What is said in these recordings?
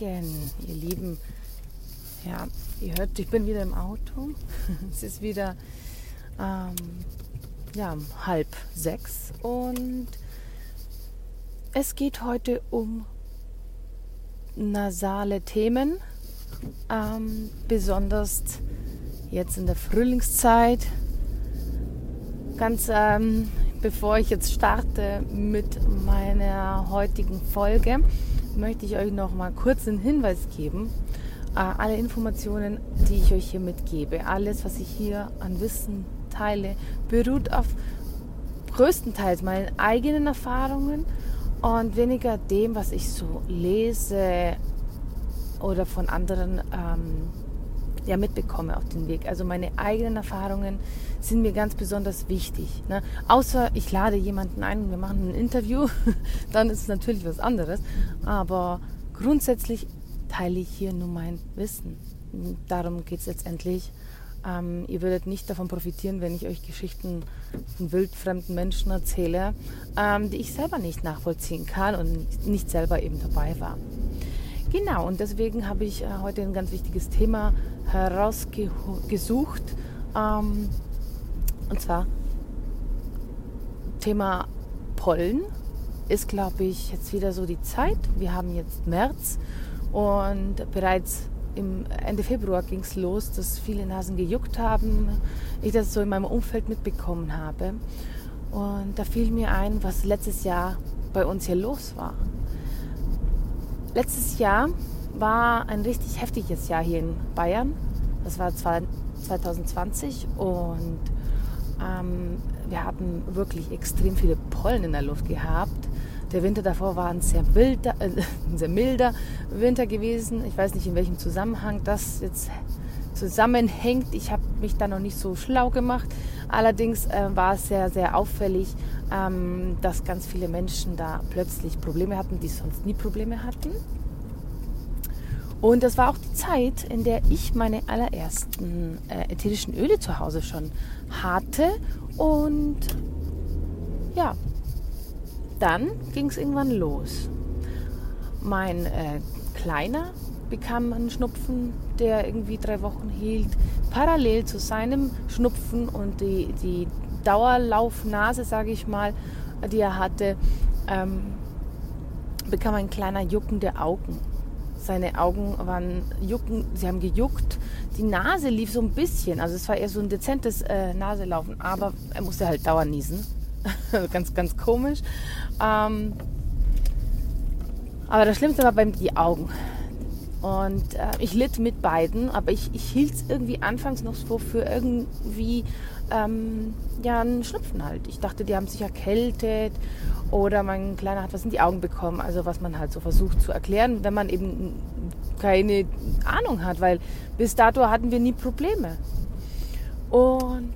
Morgen, ihr Lieben. Ja, ihr hört, ich bin wieder im Auto. es ist wieder ähm, ja, halb sechs und es geht heute um nasale Themen, ähm, besonders jetzt in der Frühlingszeit. Ganz ähm, bevor ich jetzt starte mit meiner heutigen Folge, möchte ich euch noch mal kurz einen Hinweis geben. Äh, alle Informationen, die ich euch hier mitgebe, alles, was ich hier an Wissen teile, beruht auf größtenteils meinen eigenen Erfahrungen und weniger dem, was ich so lese oder von anderen ähm, ja, mitbekomme auf den Weg. Also meine eigenen Erfahrungen sind mir ganz besonders wichtig. Ne? Außer ich lade jemanden ein und wir machen ein Interview, dann ist es natürlich was anderes. Aber grundsätzlich teile ich hier nur mein Wissen. Darum geht es letztendlich. Ähm, ihr würdet nicht davon profitieren, wenn ich euch Geschichten von wildfremden Menschen erzähle, ähm, die ich selber nicht nachvollziehen kann und nicht selber eben dabei war. Genau, und deswegen habe ich äh, heute ein ganz wichtiges Thema herausgesucht. Ähm, und zwar Thema Pollen ist, glaube ich, jetzt wieder so die Zeit. Wir haben jetzt März und bereits im Ende Februar ging es los, dass viele Nasen gejuckt haben. Ich das so in meinem Umfeld mitbekommen habe. Und da fiel mir ein, was letztes Jahr bei uns hier los war. Letztes Jahr war ein richtig heftiges Jahr hier in Bayern. Das war 2020 und ähm, wir hatten wirklich extrem viele Pollen in der Luft gehabt. Der Winter davor war ein sehr, wilder, äh, ein sehr milder Winter gewesen. Ich weiß nicht, in welchem Zusammenhang das jetzt zusammenhängt. Ich habe mich da noch nicht so schlau gemacht. Allerdings äh, war es sehr, sehr auffällig, ähm, dass ganz viele Menschen da plötzlich Probleme hatten, die sonst nie Probleme hatten. Und das war auch die Zeit, in der ich meine allerersten äh, ätherischen Öle zu Hause schon hatte. Und ja, dann ging es irgendwann los. Mein äh, Kleiner bekam einen Schnupfen, der irgendwie drei Wochen hielt, parallel zu seinem Schnupfen und die, die Dauerlaufnase, sage ich mal, die er hatte, ähm, bekam ein kleiner Jucken der Augen. Seine Augen waren jucken, sie haben gejuckt. Die Nase lief so ein bisschen, also es war eher so ein dezentes äh, Naselaufen, aber er musste halt dauernd niesen. ganz, ganz komisch. Ähm, aber das Schlimmste war bei die Augen. Und äh, ich litt mit beiden, aber ich, ich hielt es irgendwie anfangs noch so für irgendwie ähm, ja, einen Schnupfen halt. Ich dachte, die haben sich erkältet oder mein Kleiner hat was in die Augen bekommen. Also was man halt so versucht zu erklären, wenn man eben keine Ahnung hat, weil bis dato hatten wir nie Probleme. Und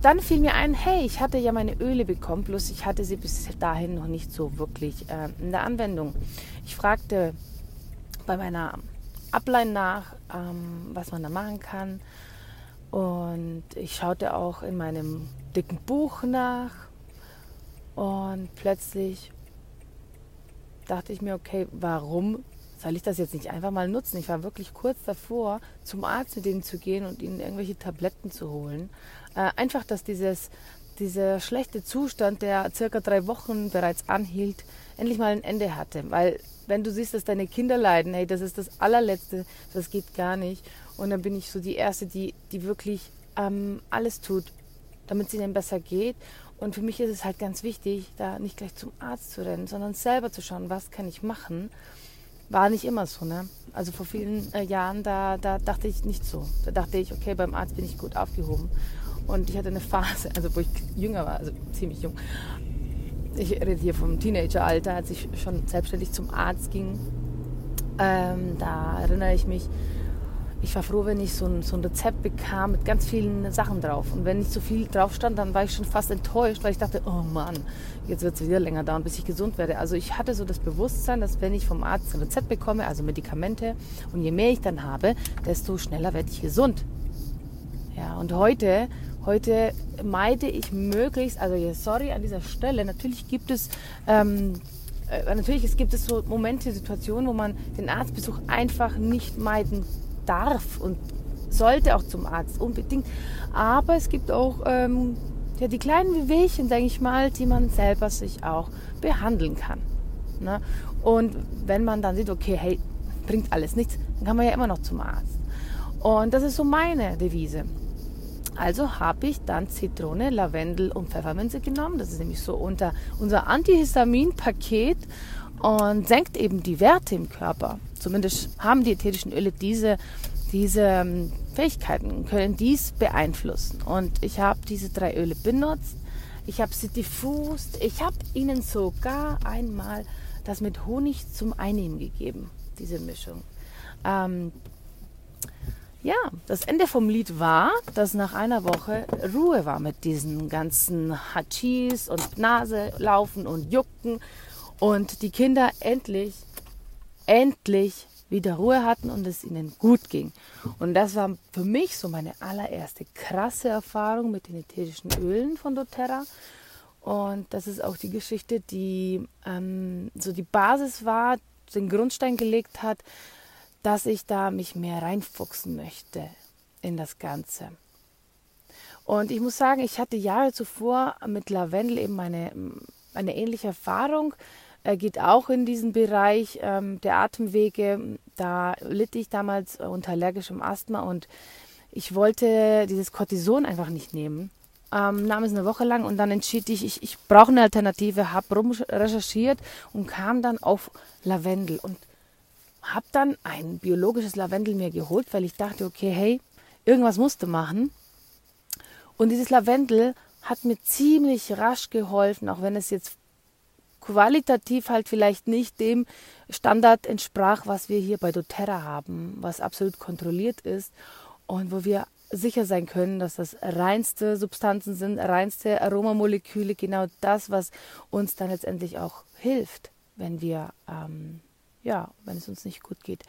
dann fiel mir ein, hey, ich hatte ja meine Öle bekommen, bloß ich hatte sie bis dahin noch nicht so wirklich äh, in der Anwendung. Ich fragte bei meiner Ablein nach, ähm, was man da machen kann. Und ich schaute auch in meinem dicken Buch nach. Und plötzlich dachte ich mir, okay, warum soll ich das jetzt nicht einfach mal nutzen? Ich war wirklich kurz davor, zum Arzt mit denen zu gehen und ihnen irgendwelche Tabletten zu holen. Äh, einfach, dass dieses, dieser schlechte Zustand, der circa drei Wochen bereits anhielt, endlich mal ein Ende hatte. Weil wenn du siehst, dass deine Kinder leiden, hey, das ist das allerletzte, das geht gar nicht. Und dann bin ich so die Erste, die, die wirklich ähm, alles tut, damit es ihnen besser geht. Und für mich ist es halt ganz wichtig, da nicht gleich zum Arzt zu rennen, sondern selber zu schauen, was kann ich machen. War nicht immer so, ne? Also vor vielen äh, Jahren, da, da dachte ich nicht so. Da dachte ich, okay, beim Arzt bin ich gut aufgehoben. Und ich hatte eine Phase, also wo ich jünger war, also ziemlich jung. Ich rede hier vom Teenageralter, als ich schon selbstständig zum Arzt ging. Ähm, da erinnere ich mich, ich war froh, wenn ich so ein, so ein Rezept bekam mit ganz vielen Sachen drauf. Und wenn nicht so viel drauf stand, dann war ich schon fast enttäuscht, weil ich dachte, oh Mann, jetzt wird es wieder länger dauern, bis ich gesund werde. Also ich hatte so das Bewusstsein, dass wenn ich vom Arzt ein Rezept bekomme, also Medikamente, und je mehr ich dann habe, desto schneller werde ich gesund. Ja, und heute, heute meide ich möglichst, also sorry an dieser Stelle, natürlich gibt es ähm, äh, natürlich es gibt es so Momente, Situationen, wo man den Arztbesuch einfach nicht meiden darf und sollte auch zum Arzt unbedingt. Aber es gibt auch ähm, ja, die kleinen Wehwehchen, denke ich mal, die man selber sich auch behandeln kann. Ne? Und wenn man dann sieht, okay, hey, bringt alles nichts, dann kann man ja immer noch zum Arzt. Und das ist so meine Devise. Also habe ich dann Zitrone, Lavendel und Pfefferminze genommen. Das ist nämlich so unter unser Antihistamin-Paket und senkt eben die Werte im Körper. Zumindest haben die ätherischen Öle diese, diese ähm, Fähigkeiten, können dies beeinflussen. Und ich habe diese drei Öle benutzt. Ich habe sie diffust. Ich habe ihnen sogar einmal das mit Honig zum Einnehmen gegeben, diese Mischung. Ähm, ja, das Ende vom Lied war, dass nach einer Woche Ruhe war mit diesen ganzen Hachis und Nase laufen und Jucken und die Kinder endlich, endlich wieder Ruhe hatten und es ihnen gut ging. Und das war für mich so meine allererste krasse Erfahrung mit den ätherischen Ölen von doTERRA. Und das ist auch die Geschichte, die ähm, so die Basis war, den Grundstein gelegt hat, dass ich da mich mehr reinfuchsen möchte in das Ganze. Und ich muss sagen, ich hatte Jahre zuvor mit Lavendel eben eine, eine ähnliche Erfahrung. Er geht auch in diesen Bereich ähm, der Atemwege. Da litt ich damals unter allergischem Asthma und ich wollte dieses Cortison einfach nicht nehmen. Ähm, nahm es eine Woche lang und dann entschied ich, ich, ich brauche eine Alternative, habe recherchiert und kam dann auf Lavendel und habe dann ein biologisches Lavendel mir geholt, weil ich dachte, okay, hey, irgendwas musste machen. Und dieses Lavendel hat mir ziemlich rasch geholfen, auch wenn es jetzt qualitativ halt vielleicht nicht dem Standard entsprach, was wir hier bei doTERRA haben, was absolut kontrolliert ist und wo wir sicher sein können, dass das reinste Substanzen sind, reinste Aromamoleküle, genau das, was uns dann letztendlich auch hilft, wenn wir, ähm, ja, wenn es uns nicht gut geht.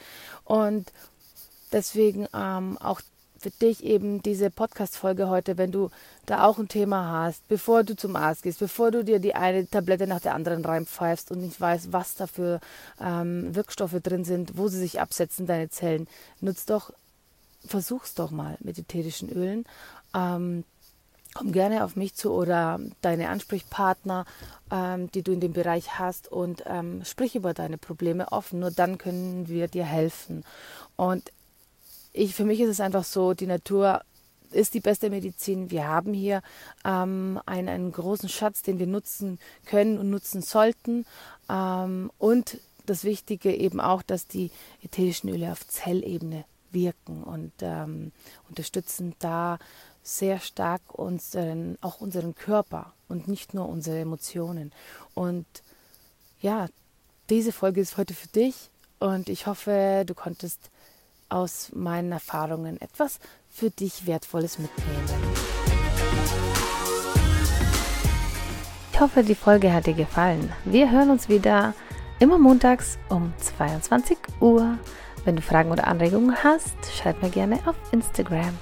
Und deswegen ähm, auch für dich eben diese Podcast-Folge heute, wenn du da auch ein Thema hast, bevor du zum Arzt gehst, bevor du dir die eine Tablette nach der anderen reinpfeifst und nicht weißt, was da für ähm, Wirkstoffe drin sind, wo sie sich absetzen, deine Zellen, nutzt doch, versuch's doch mal mit ätherischen Ölen. Ähm, komm gerne auf mich zu oder deine Ansprechpartner, ähm, die du in dem Bereich hast und ähm, sprich über deine Probleme offen. Nur dann können wir dir helfen. Und ich, für mich ist es einfach so, die Natur ist die beste Medizin. Wir haben hier ähm, einen, einen, großen Schatz, den wir nutzen können und nutzen sollten. Ähm, und das Wichtige eben auch, dass die ätherischen Öle auf Zellebene wirken und ähm, unterstützen da sehr stark unseren, auch unseren Körper und nicht nur unsere Emotionen. Und ja, diese Folge ist heute für dich und ich hoffe, du konntest aus meinen Erfahrungen etwas für dich Wertvolles mitnehmen. Ich hoffe, die Folge hat dir gefallen. Wir hören uns wieder immer montags um 22 Uhr. Wenn du Fragen oder Anregungen hast, schreib mir gerne auf Instagram.